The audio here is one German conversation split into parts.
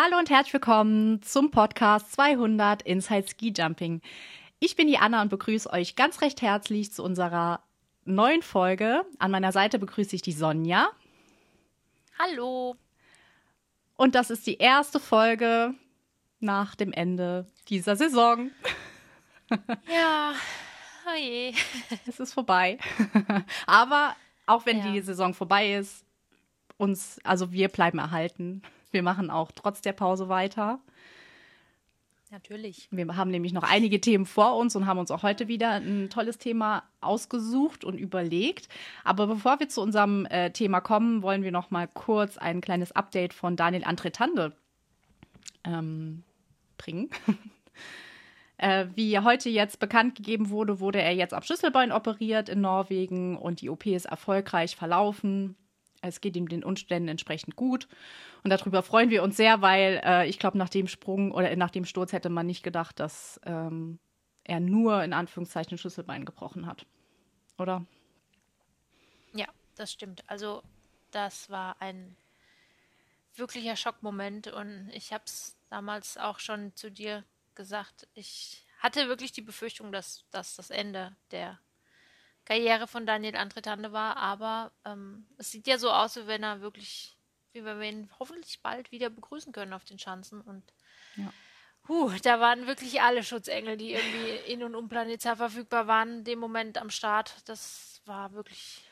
Hallo und herzlich willkommen zum Podcast 200 Inside Ski Jumping. Ich bin die Anna und begrüße euch ganz recht herzlich zu unserer neuen Folge. An meiner Seite begrüße ich die Sonja. Hallo. Und das ist die erste Folge nach dem Ende dieser Saison. Ja, oje. Es ist vorbei. Aber auch wenn Ja. die Saison vorbei ist, uns, also wir bleiben erhalten. Wir machen auch trotz der Pause weiter. Natürlich. Wir haben nämlich noch einige Themen vor uns und haben uns auch heute wieder ein tolles Thema ausgesucht und überlegt. Aber bevor wir zu unserem äh, Thema kommen, wollen wir noch mal kurz ein kleines Update von Daniel Antretande ähm, bringen. äh, wie heute jetzt bekannt gegeben wurde, wurde er jetzt ab Schlüsselbein operiert in Norwegen und die OP ist erfolgreich verlaufen. Es geht ihm den Umständen entsprechend gut. Und darüber freuen wir uns sehr, weil äh, ich glaube, nach dem Sprung oder nach dem Sturz hätte man nicht gedacht, dass ähm, er nur in Anführungszeichen ein Schlüsselbein gebrochen hat. Oder? Ja, das stimmt. Also, das war ein wirklicher Schockmoment und ich habe es damals auch schon zu dir gesagt. Ich hatte wirklich die Befürchtung, dass das das Ende der Karriere von Daniel Antretande war, aber ähm, es sieht ja so aus, wie wenn er wirklich, wie wenn wir ihn hoffentlich bald wieder begrüßen können auf den Schanzen und Ja. Puh, da waren wirklich alle Schutzengel, die irgendwie in und um Planetza verfügbar waren, in dem Moment am Start. Das war wirklich.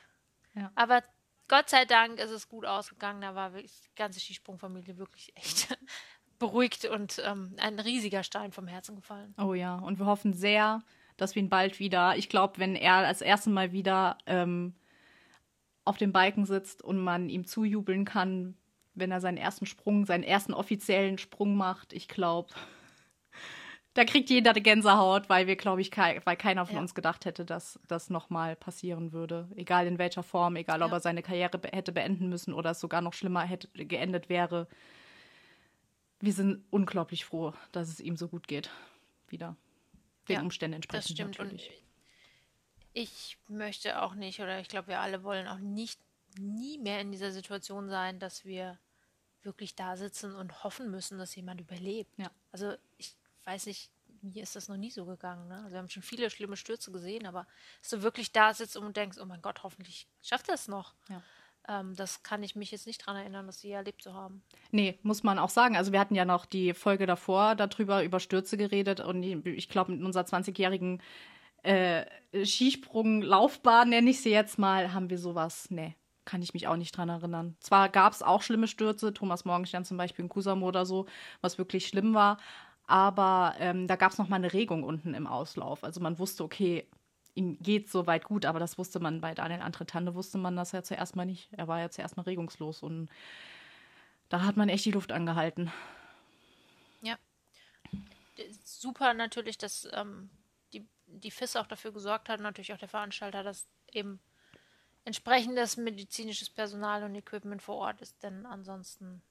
Ja. Aber Gott sei Dank ist es gut ausgegangen. Da war wirklich die ganze Skisprungfamilie wirklich echt beruhigt und ähm, ein riesiger Stein vom Herzen gefallen. Oh ja, und wir hoffen sehr, dass wir ihn bald wieder, ich glaube, wenn er als erstes Mal wieder ähm, auf dem Balken sitzt und man ihm zujubeln kann, wenn er seinen ersten Sprung, seinen ersten offiziellen Sprung macht, ich glaube, da kriegt jeder die Gänsehaut, weil wir, glaube ich, kei weil keiner von Ja. uns gedacht hätte, dass das nochmal passieren würde. Egal in welcher Form, egal ob Ja. er seine Karriere be hätte beenden müssen oder es sogar noch schlimmer hätte geendet wäre. Wir sind unglaublich froh, dass es ihm so gut geht. Wieder. Den Ja, Umständen Das entsprechend stimmt. natürlich. Und ich möchte auch nicht, oder ich glaube, wir alle wollen auch nicht nie mehr in dieser Situation sein, dass wir wirklich da sitzen und hoffen müssen, dass jemand überlebt. Ja. Also ich weiß nicht, mir ist das noch nie so gegangen. Ne? Also wir haben schon viele schlimme Stürze gesehen, aber dass du wirklich da sitzt und denkst, oh mein Gott, hoffentlich schafft er es noch. Ja. Ähm, das kann ich mich jetzt nicht dran erinnern, das je erlebt zu haben. Nee, muss man auch sagen. Also wir hatten ja noch die Folge davor darüber über Stürze geredet und ich glaube, mit unserer 20-jährigen äh, Skisprung-Laufbahn, nenne ich sie jetzt mal, haben wir sowas, nee, kann ich mich auch nicht dran erinnern. Zwar gab es auch schlimme Stürze, Thomas Morgenstern zum Beispiel in Kusamo oder so, was wirklich schlimm war, aber ähm, da gab es noch mal eine Regung unten im Auslauf. Also man wusste, okay, ihm geht soweit gut, aber das wusste man bei Daniel Antretande, wusste man das ja zuerst mal nicht. Er war ja zuerst mal regungslos und da hat man echt die Luft angehalten. Ja. Super natürlich, dass ähm, die, die FIS auch dafür gesorgt hat, natürlich auch der Veranstalter, dass eben entsprechendes medizinisches Personal und Equipment vor Ort ist, denn ansonsten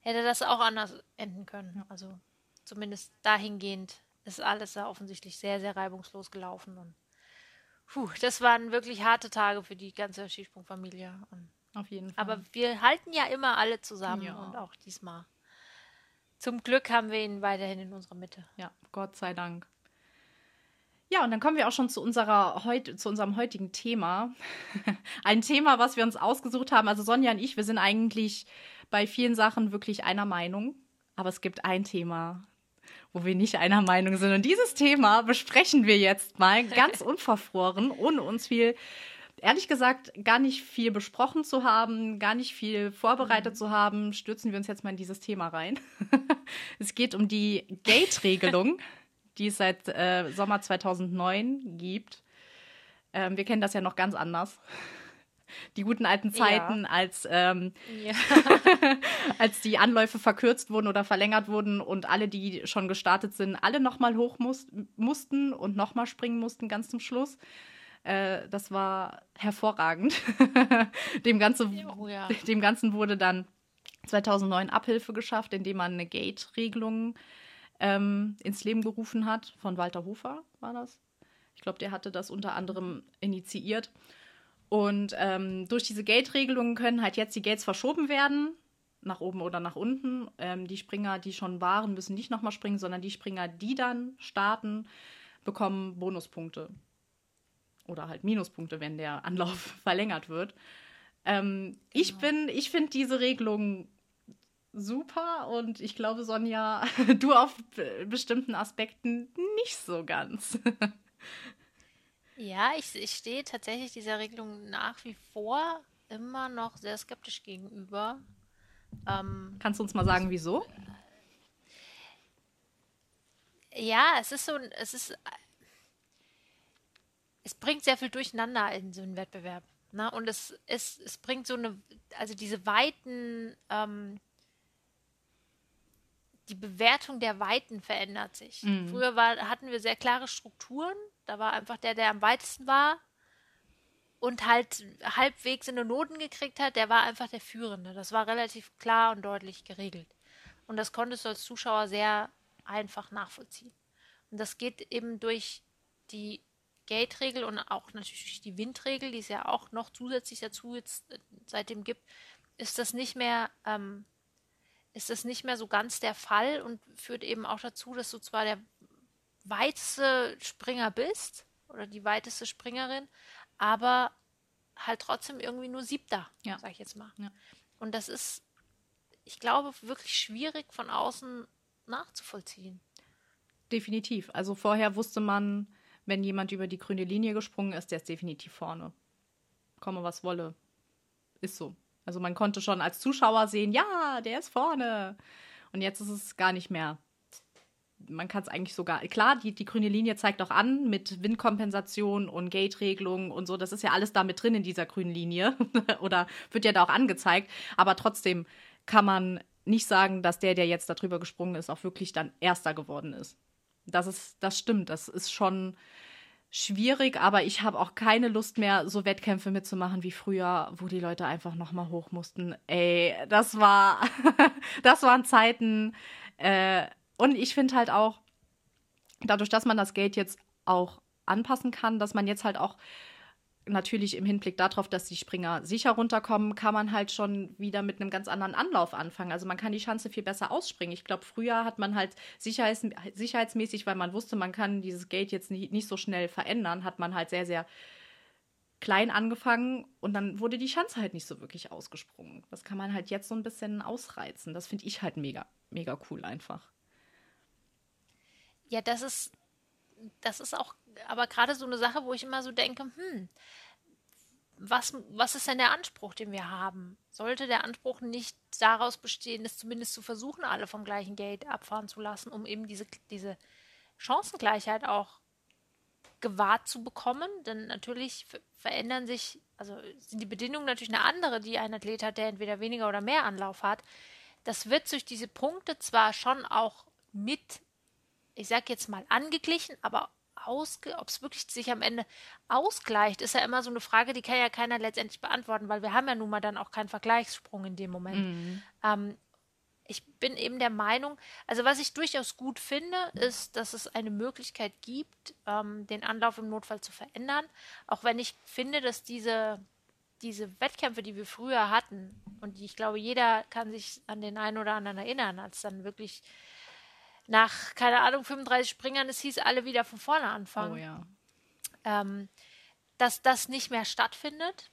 hätte das auch anders enden können. Also zumindest dahingehend ist alles ja offensichtlich sehr, sehr reibungslos gelaufen und puh, das waren wirklich harte Tage für die ganze Skisprungfamilie. Auf jeden Fall. aber wir halten ja immer alle zusammen Ja. und auch diesmal. Zum Glück haben wir ihn weiterhin in unserer Mitte. Ja, Gott sei Dank. Ja, und dann kommen wir auch schon zu, unserer heut, zu unserem heutigen Thema. Ein Thema, was wir uns ausgesucht haben. Also Sonja und ich, wir sind eigentlich bei vielen Sachen wirklich einer Meinung. Aber es gibt ein Thema, wo wir nicht einer Meinung sind. Und dieses Thema besprechen wir jetzt mal ganz unverfroren, ohne uns viel, ehrlich gesagt, gar nicht viel besprochen zu haben, gar nicht viel vorbereitet zu haben, stürzen wir uns jetzt mal in dieses Thema rein. es geht um die Gate-Regelung, die es seit äh, Sommer 2009 gibt. Ähm, wir kennen das ja noch ganz anders. Die guten alten Zeiten, als ähm, Ja. als die Anläufe verkürzt wurden oder verlängert wurden und alle, die schon gestartet sind, alle nochmal hoch mus mussten und nochmal springen mussten, ganz zum Schluss. Äh, das war hervorragend. dem, Ganze, Oh ja. dem Ganzen wurde dann 2009 Abhilfe geschafft, indem man eine Gate-Regelung ähm, ins Leben gerufen hat. Von Walter Hofer war das. Ich glaube, der hatte das unter anderem initiiert. Und ähm, durch diese Gate-Regelungen können halt jetzt die Gates verschoben werden nach oben oder nach unten. Ähm, die Springer, die schon waren, müssen nicht nochmal springen, sondern die Springer, die dann starten, bekommen Bonuspunkte. Oder halt Minuspunkte, wenn der Anlauf verlängert wird. Ähm, genau. Ich bin, ich finde diese Regelung super und ich glaube, Sonja, du auf bestimmten Aspekten nicht so ganz. ja, ich, ich stehe tatsächlich dieser Regelung nach wie vor immer noch sehr skeptisch gegenüber. Ähm, Kannst du uns mal sagen, wieso? Ja, es ist so, es ist, es bringt sehr viel Durcheinander in so einen Wettbewerb. Ne? Und es, es, es bringt so eine, also diese Weiten, ähm, die Bewertung der Weiten verändert sich. Mhm. Früher war, hatten wir sehr klare Strukturen. Da war einfach der, der am weitesten war und halt halbwegs in den Noten gekriegt hat, der war einfach der Führende. Das war relativ klar und deutlich geregelt. Und das konntest du als Zuschauer sehr einfach nachvollziehen. Und das geht eben durch die Gate-Regel und auch natürlich die Windregel, die es ja auch noch zusätzlich dazu jetzt äh, seitdem gibt, ist das nicht mehr ähm, ist das nicht mehr so ganz der Fall und führt eben auch dazu, dass du zwar der weiteste Springer bist oder die weiteste Springerin, aber halt trotzdem irgendwie nur siebter, ja. sag ich jetzt mal. Ja. Und das ist, ich glaube, wirklich schwierig von außen nachzuvollziehen. Definitiv. Also vorher wusste man, wenn jemand über die grüne Linie gesprungen ist, der ist definitiv vorne. Komme, was wolle. Ist so. Also man konnte schon als Zuschauer sehen, ja, der ist vorne. Und jetzt ist es gar nicht mehr. Man kann es eigentlich sogar, klar, die, die grüne Linie zeigt auch an mit Windkompensation und Gate-Regelung und so. Das ist ja alles da mit drin in dieser grünen Linie oder wird ja da auch angezeigt. Aber trotzdem kann man nicht sagen, dass der, der jetzt darüber gesprungen ist, auch wirklich dann Erster geworden ist. Das ist, das stimmt. Das ist schon, schwierig, aber ich habe auch keine Lust mehr, so Wettkämpfe mitzumachen wie früher, wo die Leute einfach nochmal hoch mussten. Ey, das war, das waren Zeiten. Äh, und ich finde halt auch, dadurch, dass man das Geld jetzt auch anpassen kann, dass man jetzt halt auch natürlich im Hinblick darauf, dass die Springer sicher runterkommen, kann man halt schon wieder mit einem ganz anderen Anlauf anfangen. Also man kann die Schanze viel besser ausspringen. Ich glaube, früher hat man halt sicherheits, sicherheitsmäßig, weil man wusste, man kann dieses Gate jetzt nicht, nicht so schnell verändern, hat man halt sehr, sehr klein angefangen und dann wurde die Schanze halt nicht so wirklich ausgesprungen. Das kann man halt jetzt so ein bisschen ausreizen. Das finde ich halt mega, mega cool einfach. Ja, das ist das ist auch aber gerade so eine Sache, wo ich immer so denke, hm, was, was ist denn der Anspruch, den wir haben? Sollte der Anspruch nicht daraus bestehen, es zumindest zu versuchen, alle vom gleichen Gate abfahren zu lassen, um eben diese, diese Chancengleichheit auch gewahrt zu bekommen? Denn natürlich verändern sich, also sind die Bedingungen natürlich eine andere, die ein Athlet hat, der entweder weniger oder mehr Anlauf hat. Das wird durch diese Punkte zwar schon auch mit ich sag jetzt mal, angeglichen, aber ob es wirklich sich am Ende ausgleicht, ist ja immer so eine Frage, die kann ja keiner letztendlich beantworten, weil wir haben ja nun mal dann auch keinen Vergleichssprung in dem Moment. Mhm. Ähm, ich bin eben der Meinung, also was ich durchaus gut finde, ist, dass es eine Möglichkeit gibt, ähm, den Anlauf im Notfall zu verändern. Auch wenn ich finde, dass diese, diese Wettkämpfe, die wir früher hatten, und ich glaube, jeder kann sich an den einen oder anderen erinnern, als dann wirklich nach, keine Ahnung, 35 Springern, es hieß, alle wieder von vorne anfangen. Oh ja. Ähm, dass das nicht mehr stattfindet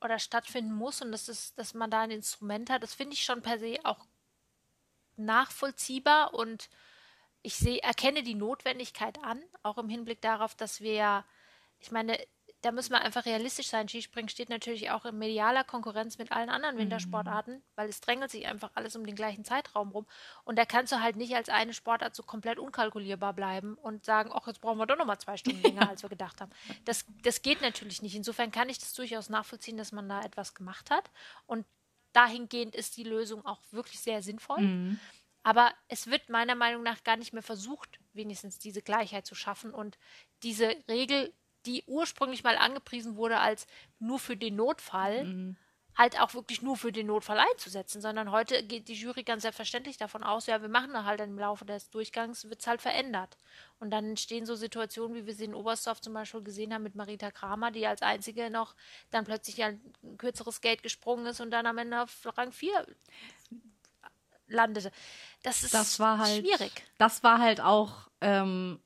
oder stattfinden muss und dass, es, dass man da ein Instrument hat, das finde ich schon per se auch nachvollziehbar und ich sehe, erkenne die Notwendigkeit an, auch im Hinblick darauf, dass wir, ich meine, da müssen wir einfach realistisch sein. Skispringen steht natürlich auch in medialer Konkurrenz mit allen anderen mhm. Wintersportarten, weil es drängelt sich einfach alles um den gleichen Zeitraum rum. Und da kannst du halt nicht als eine Sportart so komplett unkalkulierbar bleiben und sagen, ach, jetzt brauchen wir doch nochmal zwei Stunden länger, als wir gedacht haben. Das, das geht natürlich nicht. Insofern kann ich das durchaus nachvollziehen, dass man da etwas gemacht hat. Und dahingehend ist die Lösung auch wirklich sehr sinnvoll. Mhm. Aber es wird meiner Meinung nach gar nicht mehr versucht, wenigstens diese Gleichheit zu schaffen und diese Regel die ursprünglich mal angepriesen wurde als nur für den Notfall, mhm. halt auch wirklich nur für den Notfall einzusetzen, sondern heute geht die Jury ganz selbstverständlich davon aus, ja, wir machen da halt im Laufe des Durchgangs, wird es halt verändert. Und dann entstehen so Situationen, wie wir sie in Oberstdorf zum Beispiel gesehen haben mit Marita Kramer, die als einzige noch dann plötzlich ein kürzeres Gate gesprungen ist und dann am Ende auf Rang 4 landete. Das ist das war halt, schwierig. Das war halt auch ähm,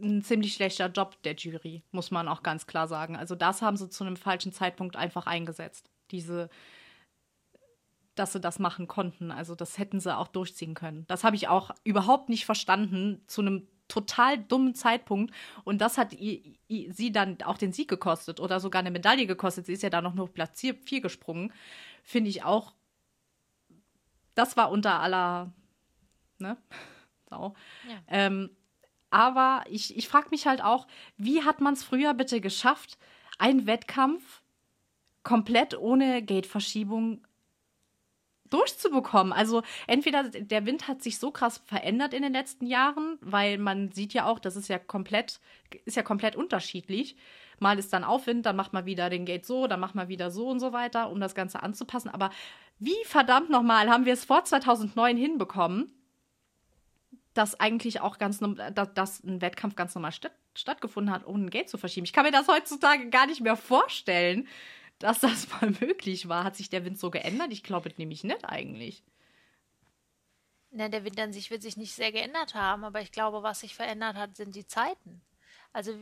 ein ziemlich schlechter Job der Jury, muss man auch ganz klar sagen. Also das haben sie zu einem falschen Zeitpunkt einfach eingesetzt. Diese, dass sie das machen konnten. Also das hätten sie auch durchziehen können. Das habe ich auch überhaupt nicht verstanden zu einem total dummen Zeitpunkt. Und das hat sie dann auch den Sieg gekostet oder sogar eine Medaille gekostet. Sie ist ja da noch nur Platz 4 gesprungen. Finde ich auch. Das war unter aller. Ne? So. Ja. Ähm, aber ich, ich frage mich halt auch, wie hat man es früher bitte geschafft, einen Wettkampf komplett ohne Gateverschiebung durchzubekommen. Also entweder der Wind hat sich so krass verändert in den letzten Jahren, weil man sieht ja auch, das ist ja komplett, ist ja komplett unterschiedlich. Mal ist dann Aufwind, dann macht man wieder den Gate so, dann macht man wieder so und so weiter, um das Ganze anzupassen. Aber wie verdammt nochmal haben wir es vor 2009 hinbekommen, dass eigentlich auch ganz dass, dass ein Wettkampf ganz normal statt, stattgefunden hat, ohne Gate zu verschieben. Ich kann mir das heutzutage gar nicht mehr vorstellen, dass das mal möglich war. Hat sich der Wind so geändert? Ich glaube nämlich nicht eigentlich. Na, der Wind an sich wird sich nicht sehr geändert haben, aber ich glaube, was sich verändert hat, sind die Zeiten. Also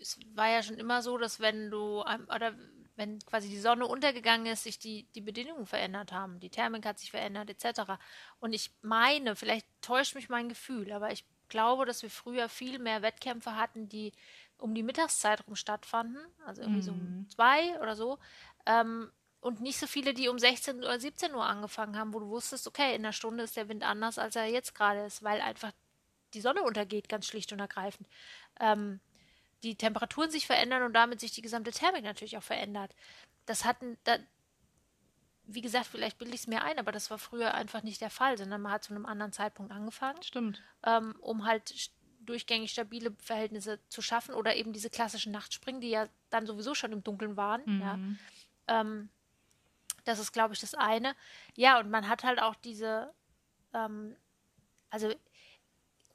es war ja schon immer so, dass wenn du oder wenn quasi die Sonne untergegangen ist, sich die, die Bedingungen verändert haben. Die Thermik hat sich verändert, etc. Und ich meine, vielleicht täuscht mich mein Gefühl, aber ich glaube, dass wir früher viel mehr Wettkämpfe hatten, die um die Mittagszeit rum stattfanden, also irgendwie mm. so um mhm. zwei oder so. Ähm, und nicht so viele, die um 16 oder 17 Uhr angefangen haben, wo du wusstest, okay, in der Stunde ist der Wind anders, als er jetzt gerade ist, weil einfach die Sonne untergeht, ganz schlicht und ergreifend. Ähm, die Temperaturen sich verändern und damit sich die gesamte Thermik natürlich auch verändert. Das hatten, da, wie gesagt, vielleicht bilde ich es mir ein, aber das war früher einfach nicht der Fall, sondern man hat zu einem anderen Zeitpunkt angefangen. Stimmt. Ähm, um halt durchgängig stabile Verhältnisse zu schaffen oder eben diese klassischen Nachtspringen, die ja dann sowieso schon im Dunkeln waren. Mhm. Ja. Ähm, das ist, glaube ich, das eine. Ja, und man hat halt auch diese, ähm, also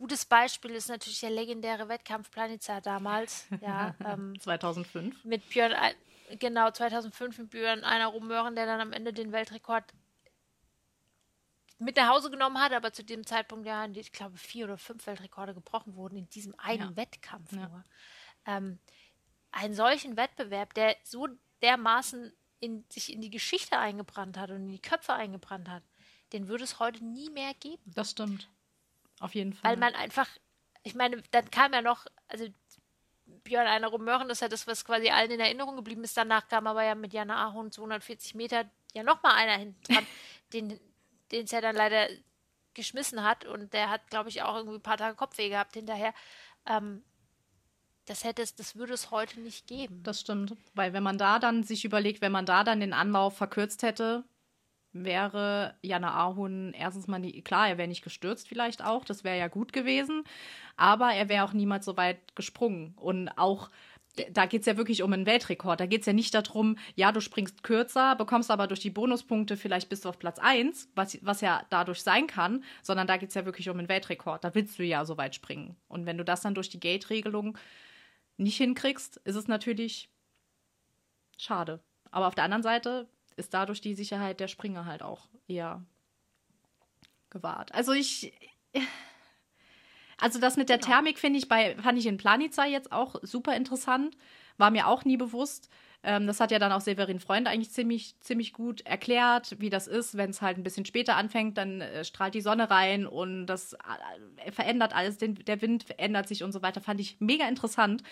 gutes Beispiel ist natürlich der legendäre Wettkampf Planitza damals. Ja, ähm, 2005. Mit Björn, genau, 2005 mit Björn einer Rummöhren, der dann am Ende den Weltrekord mit nach Hause genommen hat, aber zu dem Zeitpunkt ja, ich glaube, vier oder fünf Weltrekorde gebrochen wurden in diesem einen ja. Wettkampf ja. nur. Ähm, einen solchen Wettbewerb, der so dermaßen in, sich in die Geschichte eingebrannt hat und in die Köpfe eingebrannt hat, den würde es heute nie mehr geben. Das stimmt. Auf jeden Fall. Weil man einfach, ich meine, dann kam ja noch, also Björn einer Rumören, das ist ja das, was quasi allen in Erinnerung geblieben ist. Danach kam aber ja mit Jana Ahorn 240 Meter ja nochmal einer hinten dran, den den es ja dann leider geschmissen hat und der hat, glaube ich, auch irgendwie ein paar Tage Kopfweh gehabt hinterher. Ähm, das hätte es, das würde es heute nicht geben. Das stimmt, weil wenn man da dann sich überlegt, wenn man da dann den Anlauf verkürzt hätte, wäre Jana Ahun erstens mal nie, klar, er wäre nicht gestürzt vielleicht auch, das wäre ja gut gewesen, aber er wäre auch niemals so weit gesprungen und auch da geht es ja wirklich um einen Weltrekord. Da geht es ja nicht darum, ja, du springst kürzer, bekommst aber durch die Bonuspunkte vielleicht bis auf Platz 1, was, was ja dadurch sein kann, sondern da geht es ja wirklich um einen Weltrekord. Da willst du ja so weit springen. Und wenn du das dann durch die Gate-Regelung nicht hinkriegst, ist es natürlich schade. Aber auf der anderen Seite ist dadurch die Sicherheit der Springer halt auch eher gewahrt. Also ich also das mit der genau. Thermik finde ich bei, fand ich in Planica jetzt auch super interessant. War mir auch nie bewusst. Ähm, das hat ja dann auch Severin Freund eigentlich ziemlich, ziemlich gut erklärt, wie das ist, wenn es halt ein bisschen später anfängt, dann äh, strahlt die Sonne rein und das äh, verändert alles, den, der Wind verändert sich und so weiter. Fand ich mega interessant,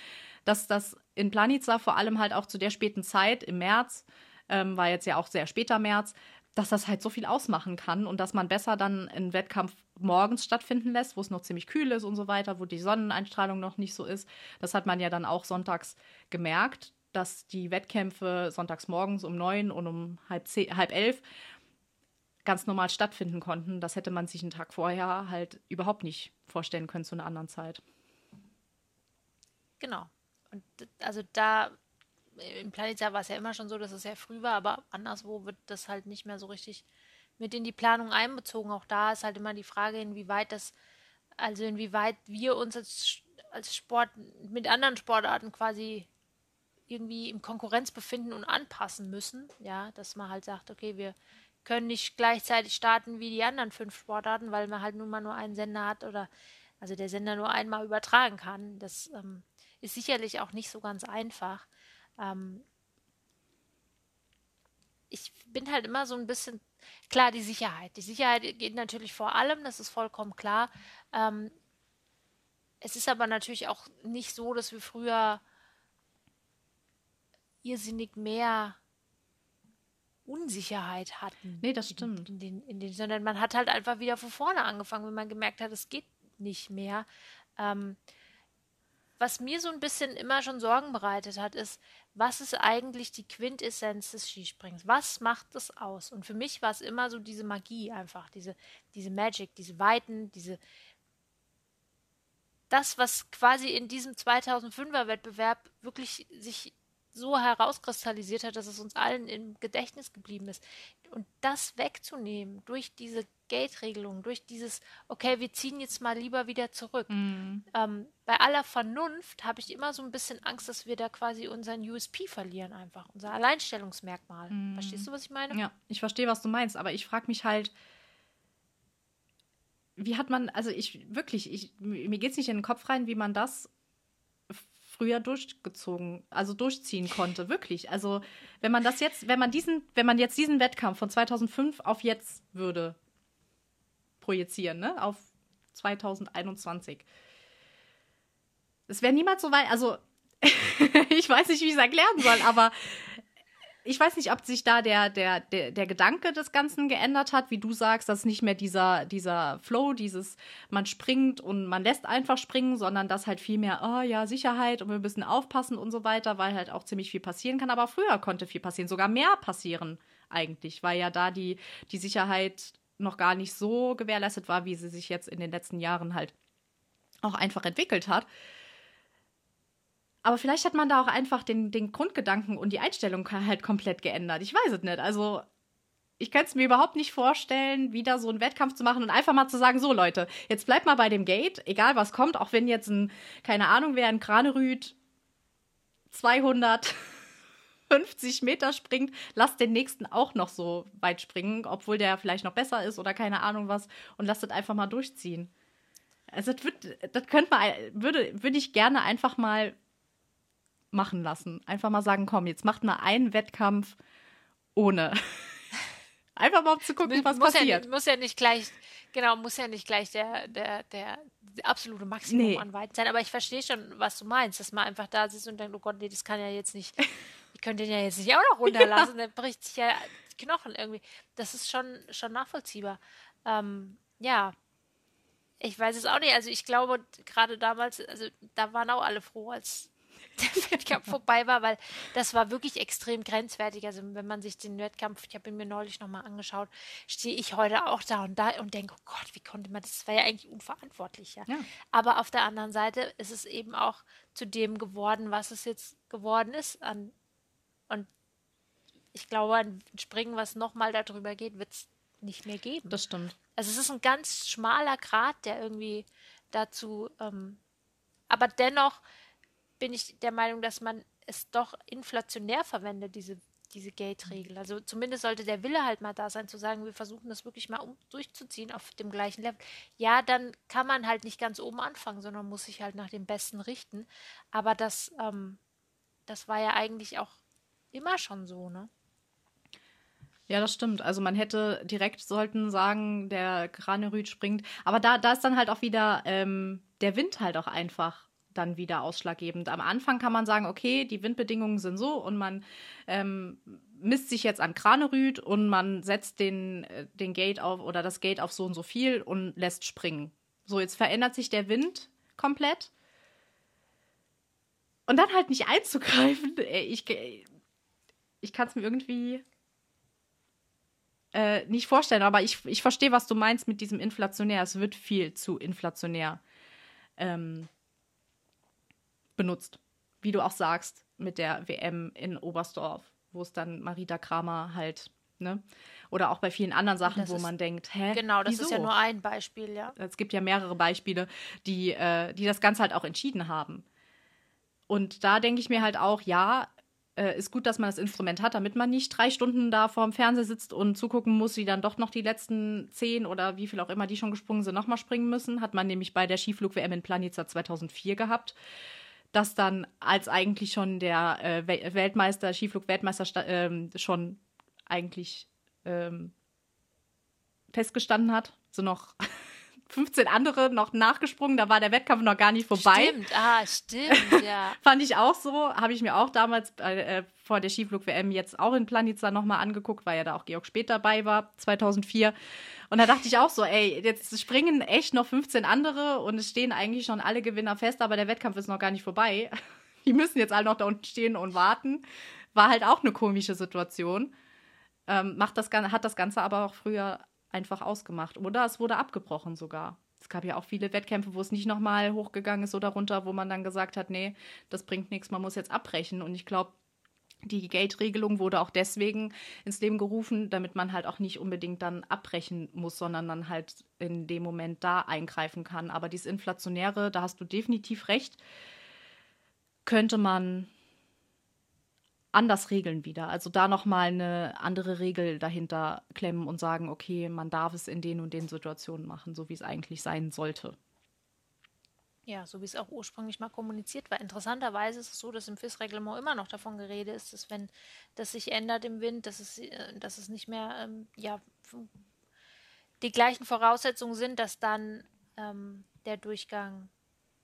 dass das in Planica vor allem halt auch zu der späten Zeit im März, ähm, war jetzt ja auch sehr später März, dass das halt so viel ausmachen kann und dass man besser dann einen Wettkampf morgens stattfinden lässt, wo es noch ziemlich kühl ist und so weiter, wo die Sonneneinstrahlung noch nicht so ist. Das hat man ja dann auch sonntags gemerkt, dass die Wettkämpfe sonntags morgens um neun und um halb, zehn, halb elf ganz normal stattfinden konnten. Das hätte man sich einen Tag vorher halt überhaupt nicht vorstellen können zu einer anderen Zeit. Genau. Und also da im Planetjahr war es ja immer schon so, dass es sehr früh war, aber anderswo wird das halt nicht mehr so richtig mit in die Planung einbezogen. Auch da ist halt immer die Frage, inwieweit das, also inwieweit wir uns als, als Sport mit anderen Sportarten quasi irgendwie im Konkurrenz befinden und anpassen müssen. Ja, dass man halt sagt, okay, wir können nicht gleichzeitig starten wie die anderen fünf Sportarten, weil man halt nun mal nur einen Sender hat oder also der Sender nur einmal übertragen kann. Das ähm, ist sicherlich auch nicht so ganz einfach. Ähm, ich bin halt immer so ein bisschen, klar, die Sicherheit. Die Sicherheit geht natürlich vor allem, das ist vollkommen klar. Ähm, es ist aber natürlich auch nicht so, dass wir früher irrsinnig mehr Unsicherheit hatten. Nee, das stimmt. In, den, in den, sondern man hat halt einfach wieder von vorne angefangen, wenn man gemerkt hat, es geht nicht mehr. Ähm, was mir so ein bisschen immer schon Sorgen bereitet hat, ist, was ist eigentlich die Quintessenz des Skisprings? Was macht das aus? Und für mich war es immer so diese Magie einfach, diese, diese Magic, diese Weiten, diese, das, was quasi in diesem 2005er Wettbewerb wirklich sich so herauskristallisiert hat, dass es uns allen im Gedächtnis geblieben ist. Und das wegzunehmen durch diese Gate-Regelung, durch dieses, okay, wir ziehen jetzt mal lieber wieder zurück. Mhm. Ähm, bei aller Vernunft habe ich immer so ein bisschen Angst, dass wir da quasi unseren USP verlieren, einfach, unser Alleinstellungsmerkmal. Mhm. Verstehst du, was ich meine? Ja, ich verstehe, was du meinst, aber ich frage mich halt, wie hat man, also ich wirklich, ich, mir geht es nicht in den Kopf rein, wie man das früher durchgezogen, also durchziehen konnte, wirklich. Also, wenn man das jetzt, wenn man diesen, wenn man jetzt diesen Wettkampf von 2005 auf jetzt würde projizieren, ne, auf 2021. Es wäre niemals so weit, also ich weiß nicht, wie ich es erklären soll, aber ich weiß nicht, ob sich da der, der, der, der Gedanke des Ganzen geändert hat, wie du sagst, dass nicht mehr dieser, dieser Flow, dieses man springt und man lässt einfach springen, sondern dass halt viel mehr, oh ja, Sicherheit und wir müssen aufpassen und so weiter, weil halt auch ziemlich viel passieren kann. Aber früher konnte viel passieren, sogar mehr passieren eigentlich, weil ja da die, die Sicherheit noch gar nicht so gewährleistet war, wie sie sich jetzt in den letzten Jahren halt auch einfach entwickelt hat. Aber vielleicht hat man da auch einfach den, den Grundgedanken und die Einstellung halt komplett geändert. Ich weiß es nicht. Also, ich könnte es mir überhaupt nicht vorstellen, wieder so einen Wettkampf zu machen und einfach mal zu sagen: So, Leute, jetzt bleibt mal bei dem Gate, egal was kommt, auch wenn jetzt ein, keine Ahnung, wer ein Kranerüt 250 Meter springt, lasst den nächsten auch noch so weit springen, obwohl der vielleicht noch besser ist oder keine Ahnung was und lasst das einfach mal durchziehen. Also, das, wird, das könnte man, würde, würde ich gerne einfach mal machen lassen. Einfach mal sagen, komm, jetzt macht mal einen Wettkampf ohne. Einfach mal um zu gucken, was muss passiert. Ja, muss ja nicht gleich, genau, muss ja nicht gleich der, der, der, der absolute Maximum nee. an Weiten sein. Aber ich verstehe schon, was du meinst, dass man einfach da sitzt und denkt, oh Gott, nee, das kann ja jetzt nicht, könnte den ja jetzt nicht auch noch runterlassen, ja. dann bricht sich ja die Knochen irgendwie. Das ist schon, schon nachvollziehbar. Ähm, ja, ich weiß es auch nicht. Also ich glaube, gerade damals, also da waren auch alle froh, als der Wettkampf vorbei war, weil das war wirklich extrem grenzwertig. Also wenn man sich den Wettkampf, ich habe ihn mir neulich nochmal angeschaut, stehe ich heute auch da und da und denke, oh Gott, wie konnte man das? Das war ja eigentlich unverantwortlich, ja. ja. Aber auf der anderen Seite ist es eben auch zu dem geworden, was es jetzt geworden ist. An, und ich glaube, ein Springen, was nochmal darüber geht, wird es nicht mehr geben. Das stimmt. Also es ist ein ganz schmaler Grad, der irgendwie dazu, ähm, aber dennoch bin ich der Meinung, dass man es doch inflationär verwendet, diese, diese Gate-Regel. Also zumindest sollte der Wille halt mal da sein, zu sagen, wir versuchen das wirklich mal um, durchzuziehen auf dem gleichen Level. Ja, dann kann man halt nicht ganz oben anfangen, sondern muss sich halt nach dem Besten richten. Aber das, ähm, das war ja eigentlich auch immer schon so, ne? Ja, das stimmt. Also man hätte direkt sollten sagen, der Kranerüt springt. Aber da, da ist dann halt auch wieder ähm, der Wind halt auch einfach dann wieder ausschlaggebend. Am Anfang kann man sagen, okay, die Windbedingungen sind so und man ähm, misst sich jetzt an Kranerüt und man setzt den, äh, den Gate auf oder das Gate auf so und so viel und lässt springen. So, jetzt verändert sich der Wind komplett. Und dann halt nicht einzugreifen. Äh, ich, ich kann es mir irgendwie äh, nicht vorstellen, aber ich, ich verstehe, was du meinst mit diesem inflationär. Es wird viel zu inflationär. Ähm, benutzt. Wie du auch sagst, mit der WM in Oberstdorf, wo es dann Marita Kramer halt, ne? Oder auch bei vielen anderen Sachen, wo ist, man denkt, hä? Genau, das wieso? ist ja nur ein Beispiel, ja. Es gibt ja mehrere Beispiele, die, äh, die das Ganze halt auch entschieden haben. Und da denke ich mir halt auch, ja, äh, ist gut, dass man das Instrument hat, damit man nicht drei Stunden da vorm Fernseher sitzt und zugucken muss, wie dann doch noch die letzten zehn oder wie viel auch immer, die schon gesprungen sind, nochmal springen müssen. Hat man nämlich bei der Skiflug-WM in Planica 2004 gehabt. Das dann als eigentlich schon der äh, Weltmeister, Skiflug-Weltmeister äh, schon eigentlich ähm, festgestanden hat. So noch 15 andere noch nachgesprungen, da war der Wettkampf noch gar nicht vorbei. Stimmt, ah, stimmt, ja. Fand ich auch so, habe ich mir auch damals äh, vor der Skiflug-WM jetzt auch in Planica nochmal angeguckt, weil ja da auch Georg Spät dabei war, 2004. Und da dachte ich auch so, ey, jetzt springen echt noch 15 andere und es stehen eigentlich schon alle Gewinner fest, aber der Wettkampf ist noch gar nicht vorbei. Die müssen jetzt alle noch da unten stehen und warten. War halt auch eine komische Situation. Ähm, macht das, hat das Ganze aber auch früher einfach ausgemacht. Oder es wurde abgebrochen sogar. Es gab ja auch viele Wettkämpfe, wo es nicht nochmal hochgegangen ist oder runter, wo man dann gesagt hat, nee, das bringt nichts, man muss jetzt abbrechen. Und ich glaube, die Gate-Regelung wurde auch deswegen ins Leben gerufen, damit man halt auch nicht unbedingt dann abbrechen muss, sondern dann halt in dem Moment da eingreifen kann. Aber dieses Inflationäre, da hast du definitiv recht, könnte man anders regeln wieder. Also da nochmal eine andere Regel dahinter klemmen und sagen, okay, man darf es in den und den Situationen machen, so wie es eigentlich sein sollte. Ja, so wie es auch ursprünglich mal kommuniziert war. Interessanterweise ist es so, dass im FIS-Reglement immer noch davon geredet ist, dass wenn das sich ändert im Wind, dass es, äh, dass es nicht mehr ähm, ja, die gleichen Voraussetzungen sind, dass dann ähm, der Durchgang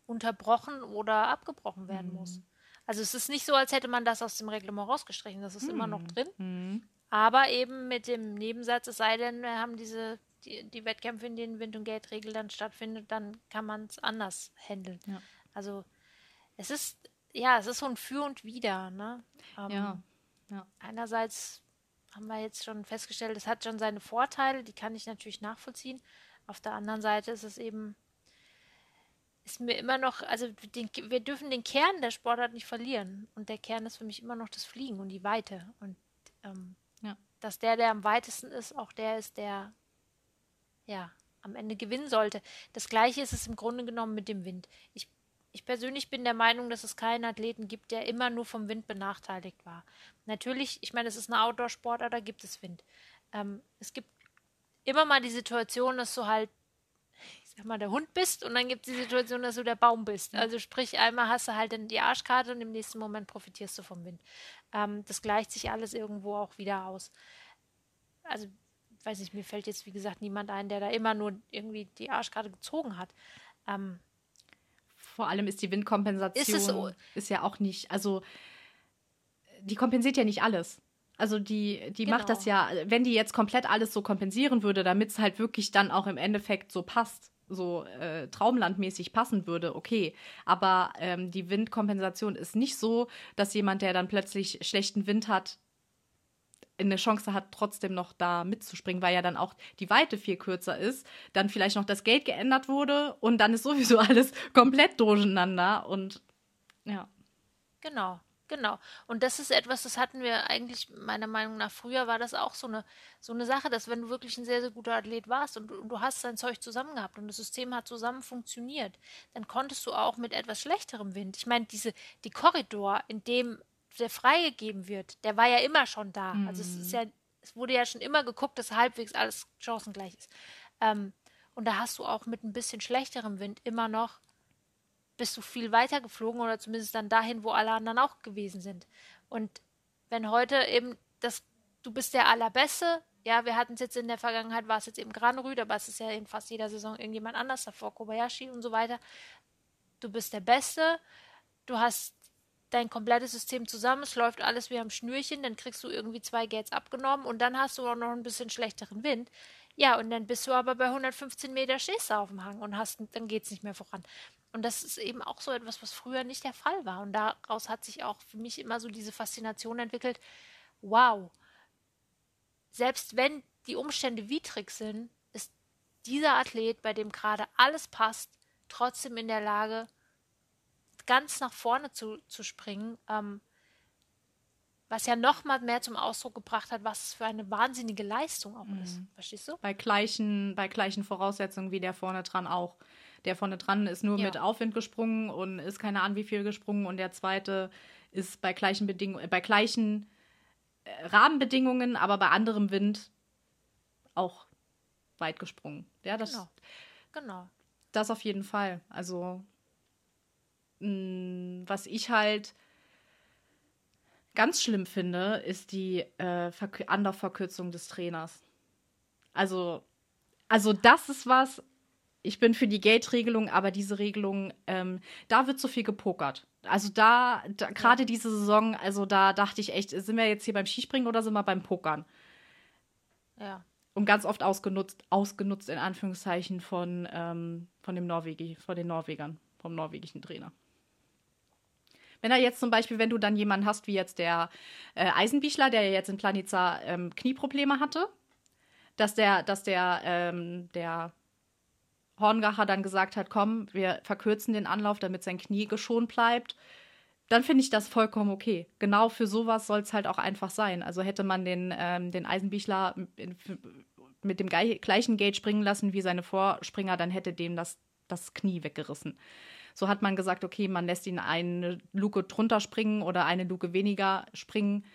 unterbrochen oder abgebrochen werden mhm. muss. Also es ist nicht so, als hätte man das aus dem Reglement rausgestrichen. Das ist hm. immer noch hm. drin. Hm. Aber eben mit dem Nebensatz, es sei denn, wir haben diese, die, die Wettkämpfe, in denen Wind- und Geldregel dann stattfindet, dann kann man es anders handeln. Ja. Also es ist, ja, es ist so ein Für und Wider. Ne? Ähm, ja. ja. Einerseits haben wir jetzt schon festgestellt, es hat schon seine Vorteile, die kann ich natürlich nachvollziehen. Auf der anderen Seite ist es eben ist mir immer noch, also den, wir dürfen den Kern der Sportart nicht verlieren. Und der Kern ist für mich immer noch das Fliegen und die Weite. Und ähm, ja. dass der, der am weitesten ist, auch der ist, der ja am Ende gewinnen sollte. Das gleiche ist es im Grunde genommen mit dem Wind. Ich, ich persönlich bin der Meinung, dass es keinen Athleten gibt, der immer nur vom Wind benachteiligt war. Natürlich, ich meine, es ist eine Outdoor-Sportart, da gibt es Wind. Ähm, es gibt immer mal die Situation, dass du halt sag mal, der Hund bist und dann gibt es die Situation, dass du der Baum bist. Also sprich, einmal hast du halt dann die Arschkarte und im nächsten Moment profitierst du vom Wind. Ähm, das gleicht sich alles irgendwo auch wieder aus. Also, weiß ich, mir fällt jetzt, wie gesagt, niemand ein, der da immer nur irgendwie die Arschkarte gezogen hat. Ähm, Vor allem ist die Windkompensation ist, so? ist ja auch nicht, also die kompensiert ja nicht alles. Also die, die genau. macht das genau. ja, wenn die jetzt komplett alles so kompensieren würde, damit es halt wirklich dann auch im Endeffekt so passt, so äh, traumlandmäßig passen würde, okay. Aber ähm, die Windkompensation ist nicht so, dass jemand, der dann plötzlich schlechten Wind hat, eine Chance hat, trotzdem noch da mitzuspringen, weil ja dann auch die Weite viel kürzer ist, dann vielleicht noch das Geld geändert wurde und dann ist sowieso alles komplett durcheinander und ja. Genau. Genau. Und das ist etwas, das hatten wir eigentlich meiner Meinung nach früher war das auch so eine so eine Sache, dass wenn du wirklich ein sehr sehr guter Athlet warst und, und du hast dein Zeug zusammen gehabt und das System hat zusammen funktioniert, dann konntest du auch mit etwas schlechterem Wind. Ich meine, diese die Korridor, in dem der freigegeben wird, der war ja immer schon da. Mhm. Also es ist mhm. ja es wurde ja schon immer geguckt, dass halbwegs alles chancengleich ist. Ähm, und da hast du auch mit ein bisschen schlechterem Wind immer noch bist du viel weiter geflogen oder zumindest dann dahin, wo alle anderen auch gewesen sind. Und wenn heute eben das, du bist der Allerbeste, ja, wir hatten es jetzt in der Vergangenheit, war es jetzt eben Granrüd, aber es ist ja in fast jeder Saison irgendjemand anders, davor Kobayashi und so weiter. Du bist der Beste, du hast dein komplettes System zusammen, es läuft alles wie am Schnürchen, dann kriegst du irgendwie zwei Gates abgenommen und dann hast du auch noch ein bisschen schlechteren Wind. Ja, und dann bist du aber bei 115 Meter stehst du auf dem Hang und hast, dann geht es nicht mehr voran. Und das ist eben auch so etwas, was früher nicht der Fall war. Und daraus hat sich auch für mich immer so diese Faszination entwickelt. Wow, selbst wenn die Umstände widrig sind, ist dieser Athlet, bei dem gerade alles passt, trotzdem in der Lage, ganz nach vorne zu, zu springen. Ähm, was ja noch mal mehr zum Ausdruck gebracht hat, was es für eine wahnsinnige Leistung auch mhm. ist. Verstehst du? Bei gleichen, bei gleichen Voraussetzungen wie der vorne dran auch. Der vorne dran ist nur ja. mit Aufwind gesprungen und ist keine Ahnung wie viel gesprungen und der zweite ist bei gleichen Bedingungen, äh, bei gleichen äh, Rahmenbedingungen, aber bei anderem Wind auch weit gesprungen. Ja, das, genau. genau. Das auf jeden Fall. Also, mh, mm, was ich halt ganz schlimm finde, ist die äh, Anlaufverkürzung des Trainers. Also, also das ist was, ich bin für die Gate-Regelung, aber diese Regelung, ähm, da wird so viel gepokert. Also da, da gerade diese Saison, also da dachte ich echt, sind wir jetzt hier beim Skispringen oder sind wir beim Pokern? Ja. Und ganz oft ausgenutzt, ausgenutzt in Anführungszeichen von, ähm, von dem Norwegi, von den Norwegern, vom norwegischen Trainer. Wenn er jetzt zum Beispiel, wenn du dann jemanden hast, wie jetzt der äh, Eisenbichler, der jetzt in Planica ähm, Knieprobleme hatte, dass der, dass der, ähm, der Horngacher dann gesagt hat, komm, wir verkürzen den Anlauf, damit sein Knie geschont bleibt, dann finde ich das vollkommen okay. Genau für sowas soll es halt auch einfach sein. Also hätte man den, ähm, den Eisenbichler mit dem gleichen Gate springen lassen wie seine Vorspringer, dann hätte dem das, das Knie weggerissen. So hat man gesagt, okay, man lässt ihn eine Luke drunter springen oder eine Luke weniger springen,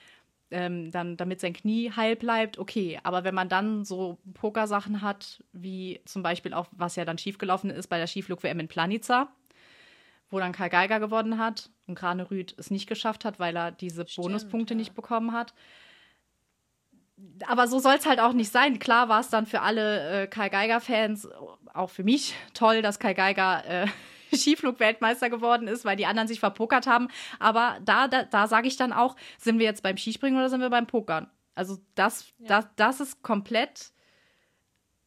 ähm, dann, damit sein Knie heil bleibt, okay. Aber wenn man dann so Pokersachen hat, wie zum Beispiel auch, was ja dann schiefgelaufen ist bei der Skiflug-WM in Planica, wo dann Karl Geiger gewonnen hat und Kranerüth es nicht geschafft hat, weil er diese Stimmt, Bonuspunkte ja. nicht bekommen hat. Aber so soll es halt auch nicht sein. Klar war es dann für alle äh, Karl Geiger-Fans, auch für mich, toll, dass Karl Geiger äh, Skiflug-Weltmeister geworden ist, weil die anderen sich verpokert haben. Aber da, da, da sage ich dann auch, sind wir jetzt beim Skispringen oder sind wir beim Pokern? Also das, ja. das, das ist komplett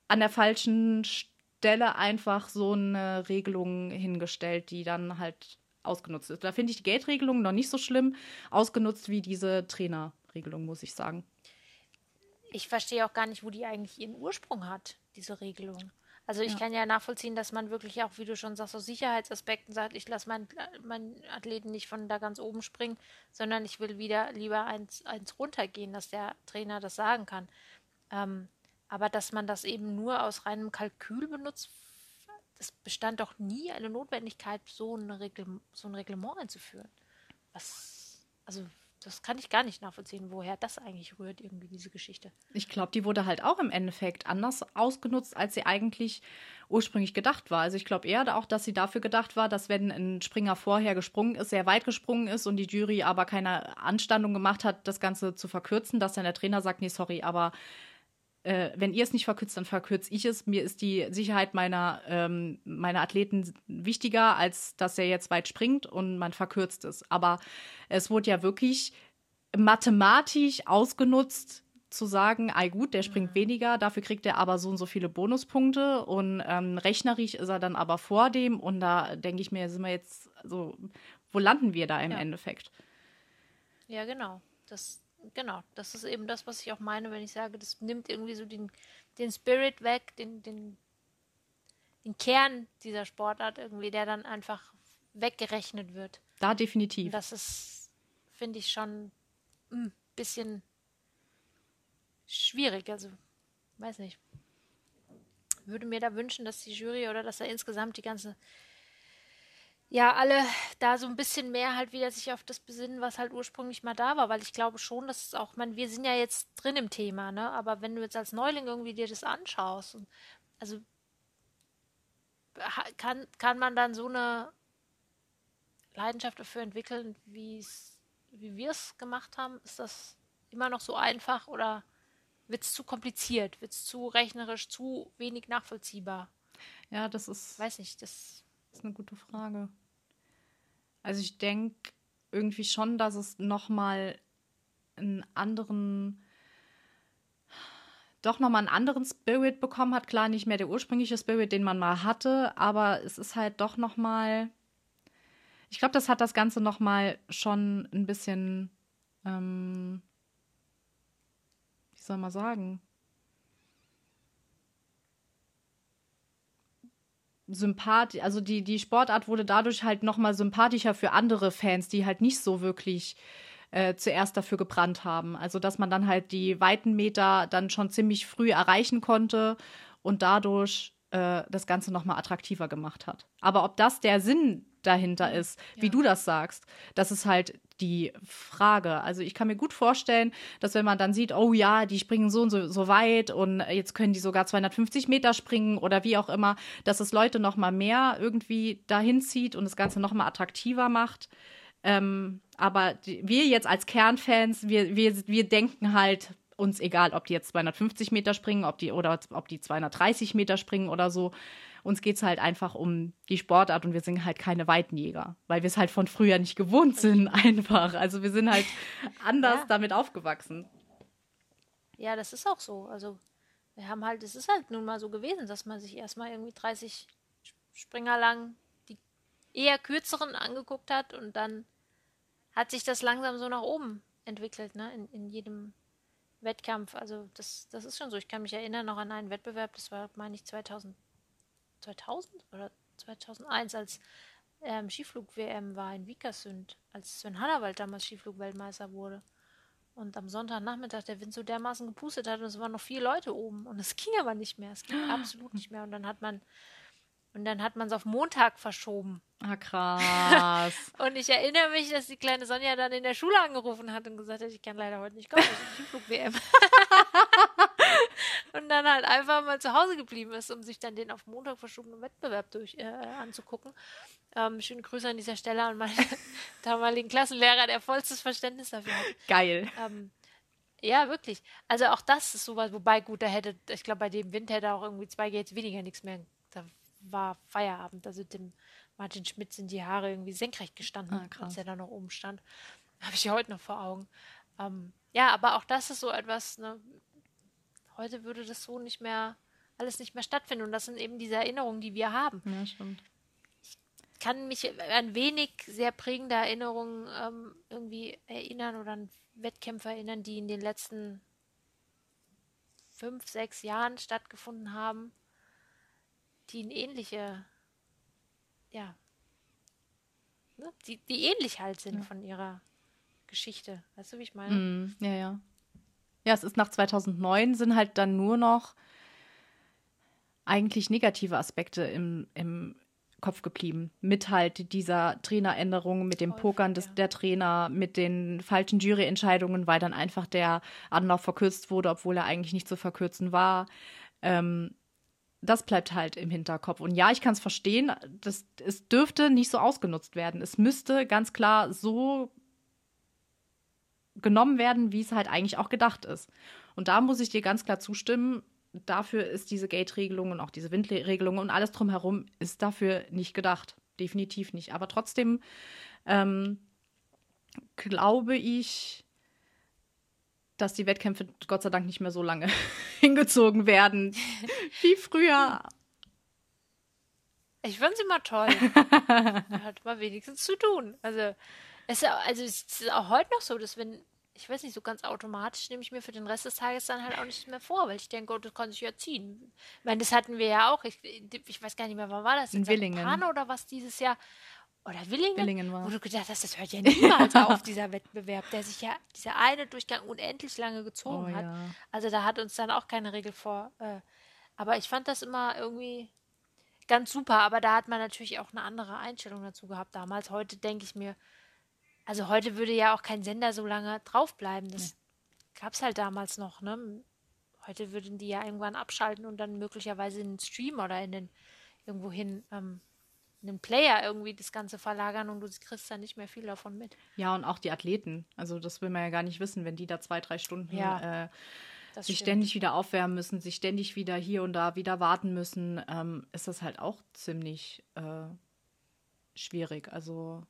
an der falschen Stelle einfach so eine Regelung hingestellt, die dann halt ausgenutzt ist. Da finde ich die Geldregelung noch nicht so schlimm ausgenutzt wie diese Trainerregelung, muss ich sagen. Ich verstehe auch gar nicht, wo die eigentlich ihren Ursprung hat, diese Regelung. Also ich ja. kann ja nachvollziehen, dass man wirklich auch, wie du schon sagst, aus Sicherheitsaspekten sagt, ich lasse meinen mein Athleten nicht von da ganz oben springen, sondern ich will wieder lieber eins, eins runtergehen, dass der Trainer das sagen kann. Ähm, aber dass man das eben nur aus reinem Kalkül benutzt, das bestand doch nie eine Notwendigkeit, so, eine Regl so ein Reglement einzuführen. Was, also das kann ich gar nicht nachvollziehen, woher das eigentlich rührt, irgendwie diese Geschichte. Ich glaube, die wurde halt auch im Endeffekt anders ausgenutzt, als sie eigentlich ursprünglich gedacht war. Also ich glaube eher auch, dass sie dafür gedacht war, dass wenn ein Springer vorher gesprungen ist, sehr weit gesprungen ist und die Jury aber keine Anstandung gemacht hat, das Ganze zu verkürzen, dass dann der Trainer sagt, nee, sorry, aber äh, wenn ihr es nicht verkürzt, dann verkürze ich es. Mir ist die Sicherheit meiner, ähm, meiner Athleten wichtiger, als dass er jetzt weit springt und man verkürzt es. Aber es wurde ja wirklich mathematisch ausgenutzt, zu sagen, ei gut, der springt mhm. weniger, dafür kriegt er aber so und so viele Bonuspunkte und ähm, rechnerisch ist er dann aber vor dem und da denke ich mir, sind wir jetzt so, wo landen wir da im ja. Endeffekt? Ja, genau. Das, genau, das ist eben das, was ich auch meine, wenn ich sage, das nimmt irgendwie so den, den Spirit weg, den, den, den Kern dieser Sportart irgendwie, der dann einfach weggerechnet wird. Da definitiv. Und das ist, finde ich, schon ein bisschen schwierig. Also, weiß nicht. Würde mir da wünschen, dass die Jury oder dass er insgesamt die ganze ja, alle da so ein bisschen mehr halt wieder sich auf das besinnen, was halt ursprünglich mal da war, weil ich glaube schon, dass es auch, man, wir sind ja jetzt drin im Thema, ne? Aber wenn du jetzt als Neuling irgendwie dir das anschaust, und, also kann, kann man dann so eine Leidenschaft dafür entwickeln, wie wir es gemacht haben? Ist das immer noch so einfach oder wird es zu kompliziert? Wird es zu rechnerisch, zu wenig nachvollziehbar? Ja, das ist. Weiß nicht, das ist eine gute Frage. Also ich denke irgendwie schon, dass es nochmal einen anderen, doch nochmal einen anderen Spirit bekommen hat. Klar, nicht mehr der ursprüngliche Spirit, den man mal hatte, aber es ist halt doch nochmal, ich glaube, das hat das Ganze nochmal schon ein bisschen, ähm, wie soll man sagen, sympathisch, also die, die Sportart wurde dadurch halt nochmal sympathischer für andere Fans, die halt nicht so wirklich äh, zuerst dafür gebrannt haben. Also dass man dann halt die weiten Meter dann schon ziemlich früh erreichen konnte und dadurch äh, das Ganze nochmal attraktiver gemacht hat. Aber ob das der Sinn dahinter ist, wie ja. du das sagst, das ist halt die Frage. Also ich kann mir gut vorstellen, dass wenn man dann sieht, oh ja, die springen so und so, so weit und jetzt können die sogar 250 Meter springen oder wie auch immer, dass es Leute noch mal mehr irgendwie dahin zieht und das Ganze noch mal attraktiver macht. Ähm, aber die, wir jetzt als Kernfans, wir, wir, wir denken halt, uns egal, ob die jetzt 250 Meter springen, ob die oder ob die 230 Meter springen oder so. Uns geht es halt einfach um die Sportart und wir sind halt keine Weitenjäger, weil wir es halt von früher nicht gewohnt sind, einfach. Also wir sind halt anders ja. damit aufgewachsen. Ja, das ist auch so. Also wir haben halt, es ist halt nun mal so gewesen, dass man sich erstmal irgendwie 30 Springer lang die eher kürzeren angeguckt hat und dann hat sich das langsam so nach oben entwickelt, ne? In, in jedem Wettkampf. Also das, das ist schon so. Ich kann mich erinnern noch an einen Wettbewerb, das war, meine ich, 2000 2000 oder 2001, als ähm, Skiflug-WM war in Vikersund, als Sven Hannawald damals Skiflug-Weltmeister wurde. Und am Sonntagnachmittag der Wind so dermaßen gepustet hat und es waren noch vier Leute oben. Und es ging aber nicht mehr. Es ging absolut nicht mehr. Und dann hat man und dann hat man es auf Montag verschoben. Ah, krass. und ich erinnere mich, dass die kleine Sonja dann in der Schule angerufen hat und gesagt hat, ich kann leider heute nicht kommen, das ist Skiflug-WM. und dann halt einfach mal zu Hause geblieben ist, um sich dann den auf Montag verschobenen Wettbewerb durch, äh, anzugucken. Ähm, schöne Grüße an dieser Stelle an meinen damaligen Klassenlehrer, der vollstes Verständnis dafür hat. Geil. Ähm, ja, wirklich. Also auch das ist sowas, wobei gut, da hätte, ich glaube, bei dem Wind hätte auch irgendwie zwei Gates weniger nichts mehr. Da war Feierabend. Also dem Martin Schmidt sind die Haare irgendwie senkrecht gestanden, ah, als er da noch oben stand. Habe ich ja heute noch vor Augen. Ähm, ja, aber auch das ist so etwas, ne, heute würde das so nicht mehr, alles nicht mehr stattfinden. Und das sind eben diese Erinnerungen, die wir haben. Ja, stimmt. Ich kann mich an wenig sehr prägende Erinnerungen ähm, irgendwie erinnern oder an Wettkämpfe erinnern, die in den letzten fünf, sechs Jahren stattgefunden haben die eine ähnliche, ja, ne, die, die ähnlich halt sind ja. von ihrer Geschichte. Weißt du, wie ich meine? Mm, ja, ja. Ja, es ist nach 2009 sind halt dann nur noch eigentlich negative Aspekte im, im Kopf geblieben. Mit halt dieser Traineränderung, mit dem Häufig, Pokern des, ja. der Trainer, mit den falschen Juryentscheidungen, weil dann einfach der Anlauf verkürzt wurde, obwohl er eigentlich nicht zu verkürzen war. Ähm, das bleibt halt im Hinterkopf. Und ja, ich kann es verstehen, das, es dürfte nicht so ausgenutzt werden. Es müsste ganz klar so genommen werden, wie es halt eigentlich auch gedacht ist. Und da muss ich dir ganz klar zustimmen. Dafür ist diese Gate-Regelung und auch diese Windregelung und alles drumherum ist dafür nicht gedacht. Definitiv nicht. Aber trotzdem ähm, glaube ich, dass die Wettkämpfe Gott sei Dank nicht mehr so lange hingezogen werden wie früher. Ich finde sie immer toll. Hat mal wenigstens zu tun. Also es, ist, also es ist auch heute noch so, dass wenn, ich weiß nicht, so ganz automatisch nehme ich mir für den Rest des Tages dann halt auch nichts mehr vor, weil ich denke, oh, das kann sich ja ziehen. Ich meine, das hatten wir ja auch. Ich, ich weiß gar nicht mehr, wann war das? In, In Willingen. oder was dieses Jahr? oder Willingen, Willingen war. wo du gedacht hast, das hört ja niemals auf, dieser Wettbewerb, der sich ja, dieser eine Durchgang unendlich lange gezogen oh, hat. Ja. Also da hat uns dann auch keine Regel vor. Äh, aber ich fand das immer irgendwie ganz super, aber da hat man natürlich auch eine andere Einstellung dazu gehabt damals. Heute denke ich mir, also heute würde ja auch kein Sender so lange draufbleiben. Das nee. gab es halt damals noch, ne? Heute würden die ja irgendwann abschalten und dann möglicherweise in den Stream oder in den irgendwo hin ähm, einen Player irgendwie das Ganze verlagern und du kriegst dann nicht mehr viel davon mit. Ja, und auch die Athleten. Also das will man ja gar nicht wissen, wenn die da zwei, drei Stunden ja, äh, sich stimmt. ständig wieder aufwärmen müssen, sich ständig wieder hier und da wieder warten müssen, ähm, ist das halt auch ziemlich äh, schwierig. Also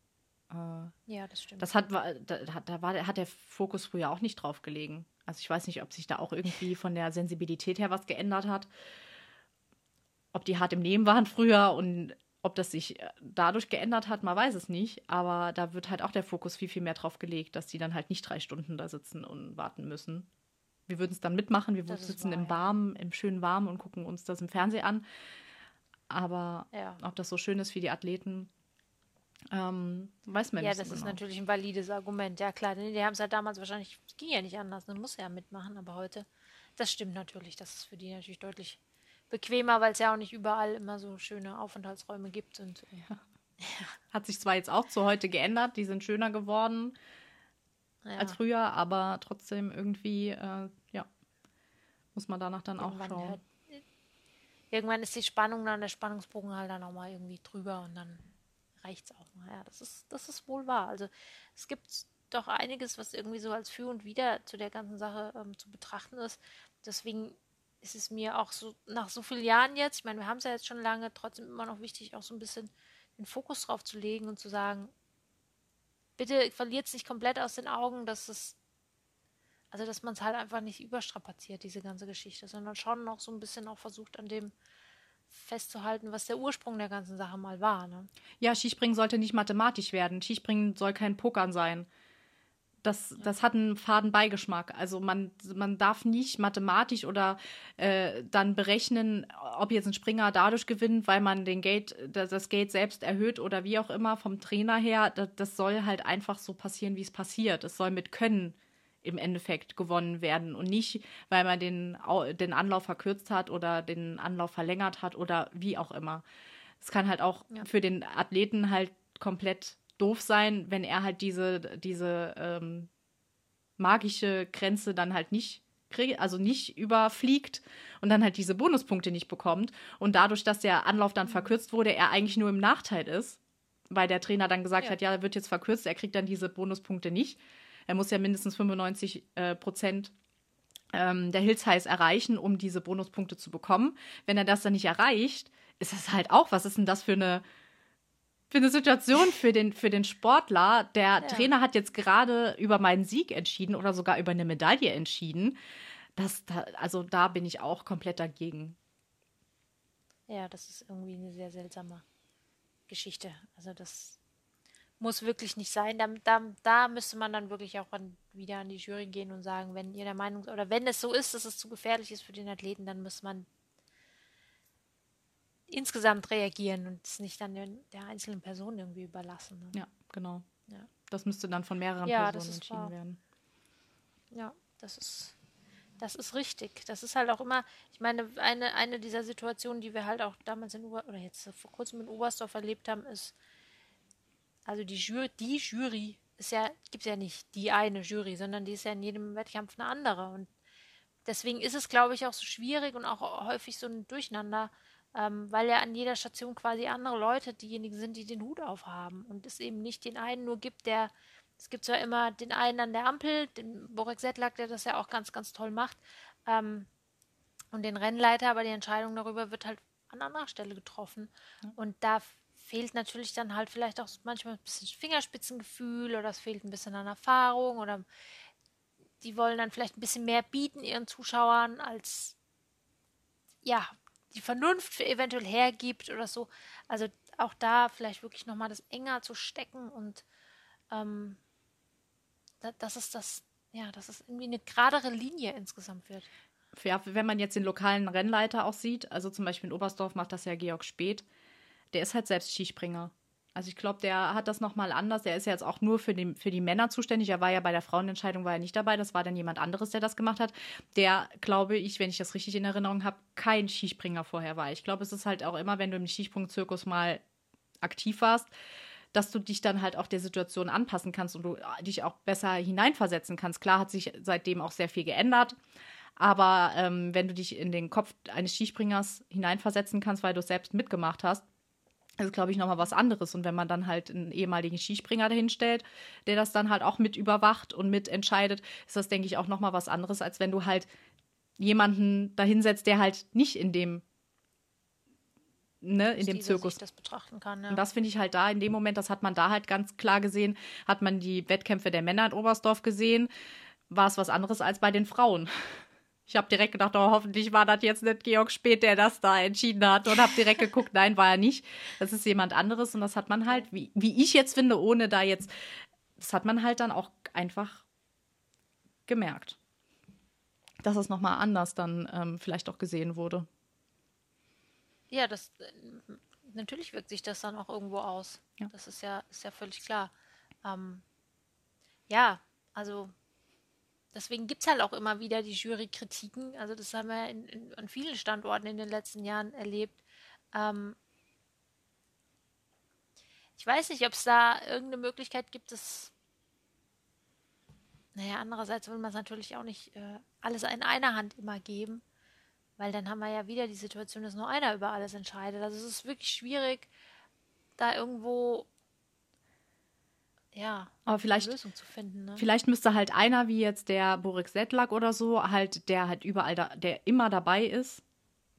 ja, das stimmt. Das hat, da, da war, hat der Fokus früher auch nicht drauf gelegen. Also ich weiß nicht, ob sich da auch irgendwie von der Sensibilität her was geändert hat. Ob die hart im Nehmen waren früher und ob das sich äh, dadurch geändert hat, man weiß es nicht. Aber da wird halt auch der Fokus viel, viel mehr drauf gelegt, dass die dann halt nicht drei Stunden da sitzen und warten müssen. Wir würden es dann mitmachen. Wir das sitzen wahr, im Warmen, im schönen Warmen und gucken uns das im Fernsehen an. Aber ja. ob das so schön ist für die Athleten, Ähm, weiß man ja, nicht das so ist genau. natürlich ein valides Argument. Ja, klar, die, die haben es ja damals wahrscheinlich, es ging ja nicht anders, dann muss er ja mitmachen, aber heute, das stimmt natürlich, das ist für die natürlich deutlich bequemer, weil es ja auch nicht überall immer so schöne Aufenthaltsräume gibt und äh, Hat sich zwar jetzt auch zu heute geändert, die sind schöner geworden ja, als früher, aber trotzdem irgendwie, äh, ja, muss man danach dann auch irgendwann, schauen. hört- irgendwann ist die Spannung dann, der Spannungsbogen halt dann auch mal irgendwie drüber und dann reicht's auch mal. Ja, das ist, das ist wohl wahr. Also es gibt doch einiges, was irgendwie so als Für und Wider zu der ganzen Sache ähm, zu betrachten ist. Deswegen ist es mir auch so nach so vielen Jahren jetzt, ich meine, wir haben es ja jetzt schon lange, trotzdem immer noch wichtig, auch so ein bisschen den Fokus drauf zu legen und zu sagen, bitte verliert es nicht komplett aus den Augen, dass es, also dass man es halt einfach nicht überstrapaziert, diese ganze Geschichte, sondern schon noch so ein bisschen auch versucht, an dem festzuhalten, was der Ursprung der ganzen Sache mal war. Ne? Ja, Skispringen sollte nicht mathematisch werden. Skispringen soll kein Pokern sein. Das, das hat einen faden Beigeschmack. Also man, man darf nicht mathematisch oder äh, dann berechnen, ob jetzt ein Springer dadurch gewinnt, weil man den Gate, das, das Gate selbst erhöht oder wie auch immer vom Trainer her. Das, das soll halt einfach so passieren, wie es passiert. Es soll mit Können im Endeffekt gewonnen werden und nicht, weil man den, den Anlauf verkürzt hat oder den Anlauf verlängert hat oder wie auch immer. Es kann halt auch Ja. für den Athleten halt komplett doof sein, wenn er halt diese, diese ähm, magische Grenze dann halt nicht kriegt, also nicht überfliegt und dann halt diese Bonuspunkte nicht bekommt. Und dadurch, dass der Anlauf dann verkürzt wurde, er eigentlich nur im Nachteil ist, weil der Trainer dann gesagt Ja. hat, ja, er wird jetzt verkürzt, er kriegt dann diese Bonuspunkte nicht. Er muss ja mindestens 95 äh, Prozent ähm, der Hills erreichen, um diese Bonuspunkte zu bekommen. Wenn er das dann nicht erreicht, ist das halt auch, was ist denn das für eine, für eine Situation für den, für den Sportler? Der Trainer hat jetzt gerade über meinen Sieg entschieden oder sogar über eine Medaille entschieden. Das, da, also da bin ich auch komplett dagegen. Ja, das ist irgendwie eine sehr seltsame Geschichte. Also das muss wirklich nicht sein. Da, da, da müsste man dann wirklich auch an, wieder an die Jury gehen und sagen, wenn ihr der Meinung oder wenn es so ist, dass es zu gefährlich ist für den Athleten, dann muss man insgesamt reagieren und es nicht dann der, einzelnen Person irgendwie überlassen. Ne? Ja, genau. Ja. Das müsste dann von mehreren Ja, Personen entschieden wahr. werden. Ja, das ist, das ist richtig. Das ist halt auch immer, ich meine, eine, eine dieser Situationen, die wir halt auch damals in Ober oder jetzt vor kurzem in Oberstdorf erlebt haben, ist, also die Jury, die Jury ist ja, gibt ja nicht die eine Jury, sondern die ist ja in jedem Wettkampf eine andere. Und deswegen ist es, glaube ich, auch so schwierig und auch häufig so ein Durcheinander, ähm, weil ja an jeder Station quasi andere Leute diejenigen sind, die den Hut aufhaben und es eben nicht den einen nur gibt, der es gibt zwar immer den einen an der Ampel, den Borek Sedlak, der das ja auch ganz, ganz toll macht, ähm, und den Rennleiter, aber die Entscheidung darüber wird halt an anderer Stelle getroffen. Und da fehlt natürlich dann halt vielleicht auch manchmal ein bisschen Fingerspitzengefühl oder es fehlt ein bisschen an Erfahrung oder die wollen dann vielleicht ein bisschen mehr bieten ihren Zuschauern, als ja, die Vernunft eventuell hergibt oder so. Also auch da vielleicht wirklich nochmal das enger zu stecken und ähm, da, dass es das, ja, dass es irgendwie eine geradere Linie insgesamt wird. ja, wenn man jetzt den lokalen Rennleiter auch sieht, also zum Beispiel in Oberstdorf macht das ja Georg Speth, der ist halt selbst Skispringer. Also ich glaube, der hat das nochmal anders. Der ist ja jetzt auch nur für die, für die Männer zuständig. Er war ja bei der Frauenentscheidung war er nicht dabei. Das war dann jemand anderes, der das gemacht hat. Der, glaube ich, wenn ich das richtig in Erinnerung habe, kein Skispringer vorher war. Ich glaube, es ist halt auch immer, wenn du im Skisprungzirkus mal aktiv warst, dass du dich dann halt auch der Situation anpassen kannst und du dich auch besser hineinversetzen kannst. Klar hat sich seitdem auch sehr viel geändert. Aber ähm, wenn du dich in den Kopf eines Skispringers hineinversetzen kannst, weil du es selbst mitgemacht hast, ist, glaube ich, nochmal was anderes. Und wenn man dann halt einen ehemaligen Skispringer dahin stellt, der das dann halt auch mit überwacht und mitentscheidet, ist das, denke ich, auch nochmal was anderes, als wenn du halt jemanden dahinsetzt, der halt nicht in dem, ne, in dem Stile Zirkus das betrachten kann. Ja. und das finde ich halt da in dem Moment, das hat man da halt ganz klar gesehen, hat man die Wettkämpfe der Männer in Oberstdorf gesehen, war es was anderes als bei den Frauen. Ich habe direkt gedacht, oh, hoffentlich war das jetzt nicht Georg Speth, der das da entschieden hat und habe direkt geguckt, nein, war er nicht. Das ist jemand anderes und das hat man halt, wie, wie ich jetzt finde, ohne da jetzt, das hat man halt dann auch einfach gemerkt. Dass es nochmal anders dann ähm, vielleicht auch gesehen wurde. Ja, das natürlich wirkt sich das dann auch irgendwo aus. Ja. Das ist ja, ist ja völlig klar. Ähm, ja, also deswegen gibt es halt auch immer wieder die Jurykritiken. Also das haben wir in, in, an vielen Standorten in den letzten Jahren erlebt. Ähm, ich weiß nicht, ob es da irgendeine Möglichkeit gibt, das. Naja, andererseits will man es natürlich auch nicht äh, alles in einer Hand immer geben, weil dann haben wir ja wieder die Situation, dass nur einer über alles entscheidet. Also es ist wirklich schwierig, da irgendwo ja, aber vielleicht, Lösung zu finden. Ne? Vielleicht müsste halt einer wie jetzt der Boris Sedlak oder so, halt, der halt überall da, der immer dabei ist.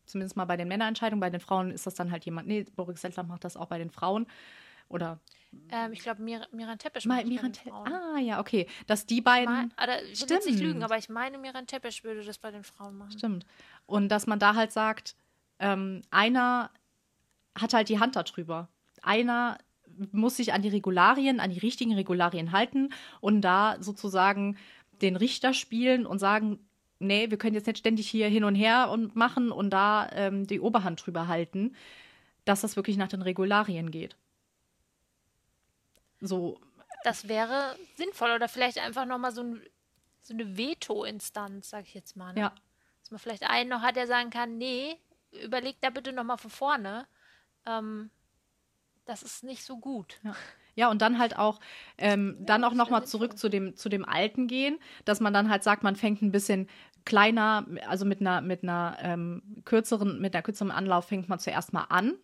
Zumindest mal bei den Männerentscheidungen. Bei den Frauen ist das dann halt jemand. Nee, Boris Sedlak macht das auch bei den Frauen. Oder. Ähm, ich glaube, Mir Miran Teppich macht Miran Te Ah, ja, okay. Dass die beiden. Ich, mein, ich will nicht lügen, aber ich meine, Miran Teppich würde das bei den Frauen machen. Stimmt. Und dass man da halt sagt, ähm, einer hat halt die Hand darüber. Einer muss sich an die Regularien, an die richtigen Regularien halten und da sozusagen den Richter spielen und sagen, nee, wir können jetzt nicht ständig hier hin und her und machen und da ähm, die Oberhand drüber halten, dass das wirklich nach den Regularien geht. So. Das wäre sinnvoll oder vielleicht einfach nochmal so, ein, so eine Veto-Instanz, sag ich jetzt mal. Ne? Ja. Dass man vielleicht einen noch hat, der sagen kann, nee, überleg da bitte nochmal von vorne. Ähm, das ist nicht so gut. Ja. Ja, und dann halt auch, ähm, ja, dann auch nochmal zurück zu dem, zu dem Alten gehen, dass man dann halt sagt, man fängt ein bisschen kleiner, also mit einer, mit einer ähm, kürzeren, mit einer kürzeren Anlauf fängt man zuerst mal an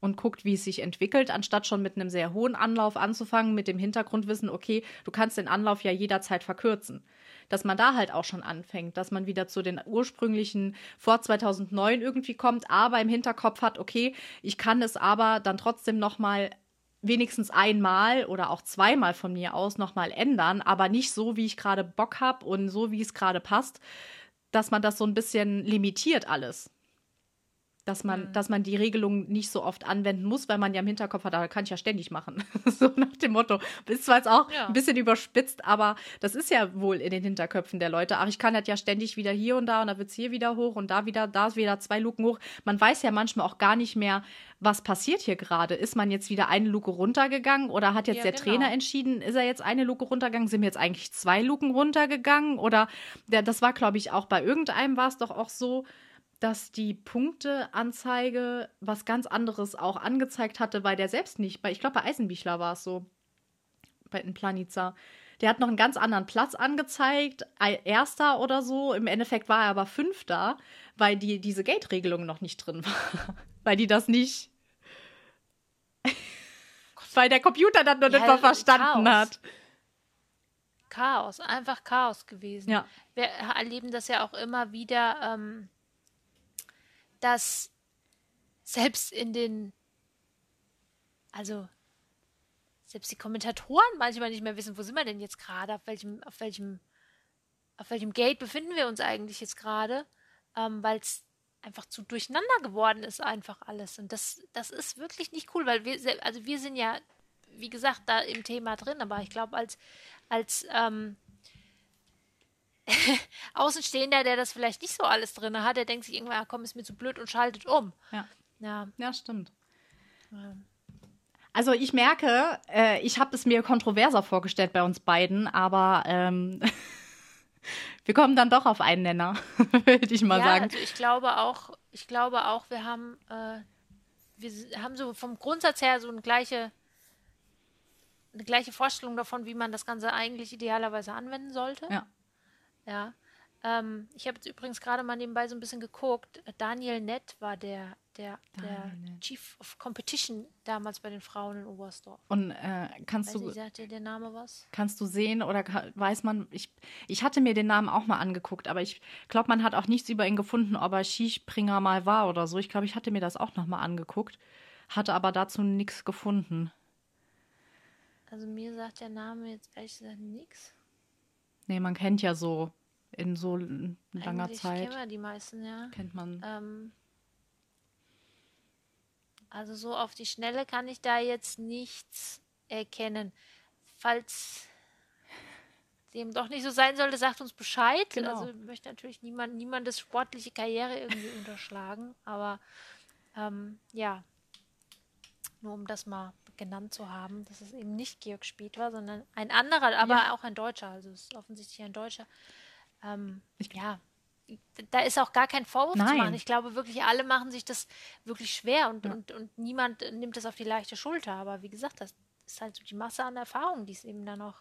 und guckt, wie es sich entwickelt, anstatt schon mit einem sehr hohen Anlauf anzufangen, mit dem Hintergrundwissen, okay, du kannst den Anlauf ja jederzeit verkürzen. Dass man da halt auch schon anfängt, dass man wieder zu den ursprünglichen vor 2009 irgendwie kommt, aber im Hinterkopf hat, okay, ich kann es aber dann trotzdem noch mal wenigstens einmal oder auch zweimal von mir aus noch mal ändern, aber nicht so, wie ich gerade Bock habe und so, wie es gerade passt, dass man das so ein bisschen limitiert alles dass man, mhm. dass man die Regelung nicht so oft anwenden muss, weil man ja im Hinterkopf hat, da kann ich ja ständig machen. so nach dem Motto. Ist zwar jetzt auch ja. ein bisschen überspitzt, aber das ist ja wohl in den Hinterköpfen der Leute. Ach, ich kann das ja ständig wieder hier und da und da wird es hier wieder hoch und da wieder, da ist wieder zwei Luken hoch. Man weiß ja manchmal auch gar nicht mehr, was passiert hier gerade. Ist man jetzt wieder eine Luke runtergegangen oder hat jetzt ja, der genau. Trainer entschieden, ist er jetzt eine Luke runtergegangen? Sind jetzt eigentlich zwei Luken runtergegangen? Oder der, das war, glaube ich, auch bei irgendeinem war es doch auch so, dass die Punkteanzeige was ganz anderes auch angezeigt hatte, weil der selbst nicht. Bei, ich glaube, bei Eisenbichler war es so. Bei den Planica. Der hat noch einen ganz anderen Platz angezeigt, erster oder so. Im Endeffekt war er aber fünfter, weil die, diese Gate-Regelung noch nicht drin war. weil die das nicht. weil der Computer dann noch ja, nicht mal verstanden Chaos. hat. Chaos, einfach Chaos gewesen. Ja. Wir erleben das ja auch immer wieder. Ähm dass selbst in den, also selbst die Kommentatoren manchmal nicht mehr wissen, wo sind wir denn jetzt gerade, auf welchem, auf welchem, auf welchem Gate befinden wir uns eigentlich jetzt gerade, ähm, weil es einfach zu durcheinander geworden ist, einfach alles. Und das, das ist wirklich nicht cool, weil wir, also wir sind ja, wie gesagt, da im Thema drin, aber ich glaube, als, als ähm, Außenstehender, der das vielleicht nicht so alles drin hat, der denkt sich irgendwann, komm, ist mir zu blöd und schaltet um. Ja. Ja, ja stimmt. Also ich merke, äh, ich habe es mir kontroverser vorgestellt bei uns beiden, aber ähm, wir kommen dann doch auf einen Nenner, würde ich mal ja, sagen. Also ich glaube auch, ich glaube auch, wir haben, äh, wir haben so vom Grundsatz her so eine gleiche, eine gleiche Vorstellung davon, wie man das Ganze eigentlich idealerweise anwenden sollte. Ja. Ja. Ähm, ich habe jetzt übrigens gerade mal nebenbei so ein bisschen geguckt. Daniel Nett war der, der, der Chief of Competition damals bei den Frauen in Oberstdorf. Und äh, kannst Weiß du. Nicht, sagt dir der Name was? Kannst du sehen oder weiß man, ich, ich hatte mir den Namen auch mal angeguckt, aber ich glaube, man hat auch nichts über ihn gefunden, ob er Skispringer mal war oder so. Ich glaube, ich hatte mir das auch noch mal angeguckt, hatte aber dazu nichts gefunden. Also mir sagt der Name jetzt ehrlich gesagt nichts. Nee, man kennt ja so in so langer Eigentlich Zeit. Kennen wir die meisten, ja. Kennt man. Ähm, also so auf die Schnelle kann ich da jetzt nichts erkennen. Falls dem doch nicht so sein sollte, sagt uns Bescheid. Genau. Also ich möchte natürlich niemand, niemandes sportliche Karriere irgendwie unterschlagen, aber ähm, ja. Nur um das mal genannt zu haben, dass es eben nicht Georg Spieth war, sondern ein anderer, aber ja. auch ein Deutscher. Also es ist offensichtlich ein Deutscher. Ähm, ja, da ist auch gar kein Vorwurf Nein. zu machen. Ich glaube wirklich, alle machen sich das wirklich schwer und, ja. und, und niemand nimmt das auf die leichte Schulter. Aber wie gesagt, das ist halt so die Masse an Erfahrung, die es eben dann auch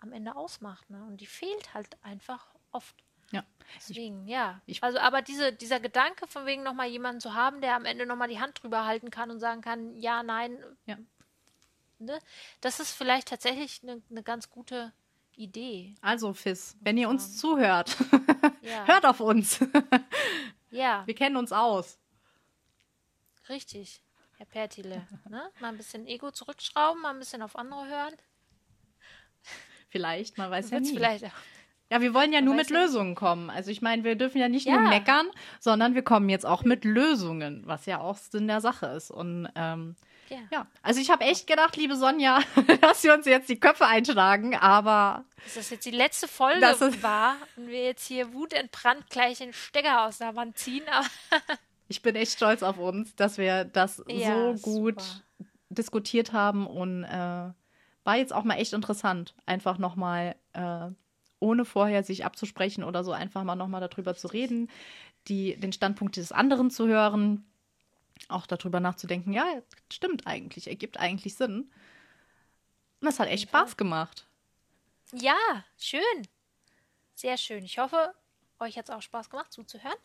am Ende ausmacht. Ne? Und die fehlt halt einfach oft. Ja. Deswegen, ich, ja. Ich, also, aber diese, dieser Gedanke, von wegen nochmal jemanden zu haben, der am Ende nochmal die Hand drüber halten kann und sagen kann, ja, nein, ja. Ne? das ist vielleicht tatsächlich eine ne ganz gute Idee. Also, Fis, wenn ihr uns zuhört, ja. hört auf uns. ja. Wir kennen uns aus. Richtig, Herr Pertile. Ne? Mal ein bisschen Ego zurückschrauben, mal ein bisschen auf andere hören. Vielleicht, man weiß ja nie. Vielleicht auch. Ja, wir wollen ja nur mit Lösungen kommen. Also ich meine, wir dürfen ja nicht ja. nur meckern, sondern wir kommen jetzt auch mit Lösungen, was ja auch Sinn der Sache ist. Und ähm, ja. ja. also ich habe echt gedacht, liebe Sonja, dass wir uns jetzt die Köpfe einschlagen, aber. Dass das jetzt die letzte Folge war und wir jetzt hier wutentbrannt gleich den Stecker aus der Wand ziehen. ich bin echt stolz auf uns, dass wir das ja, so gut super. diskutiert haben und äh, war jetzt auch mal echt interessant, einfach nochmal, äh, ohne vorher sich abzusprechen oder so, einfach mal nochmal darüber zu reden, die, den Standpunkt des anderen zu hören auch darüber nachzudenken, ja, stimmt eigentlich, ergibt eigentlich Sinn. Und das hat echt Spaß gemacht. Ja, schön. Sehr schön. Ich hoffe, euch hat es auch Spaß gemacht zuzuhören.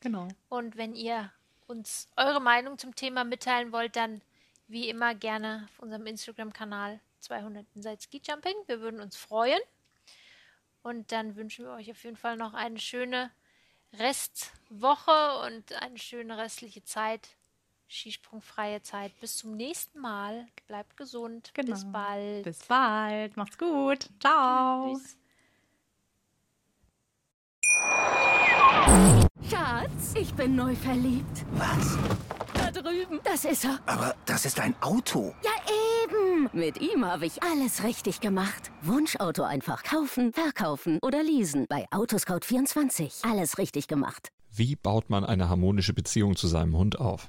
Genau. Und wenn ihr uns eure Meinung zum Thema mitteilen wollt, dann wie immer gerne auf unserem Instagram-Kanal 200 Inside Ski Jumping. Wir würden uns freuen. Und dann wünschen wir euch auf jeden Fall noch eine schöne Restwoche und eine schöne restliche Zeit skisprungfreie Zeit. Bis zum nächsten Mal. Bleibt gesund. Genau. Bis bald. Bis bald. Macht's gut. Ciao. Tschüss. Schatz, ich bin neu verliebt. Was? Da drüben. Das ist er. Aber das ist ein Auto. Ja, eben. Mit ihm habe ich alles richtig gemacht. Wunschauto einfach kaufen, verkaufen oder leasen. Bei Autoscout24. Alles richtig gemacht. Wie baut man eine harmonische Beziehung zu seinem Hund auf?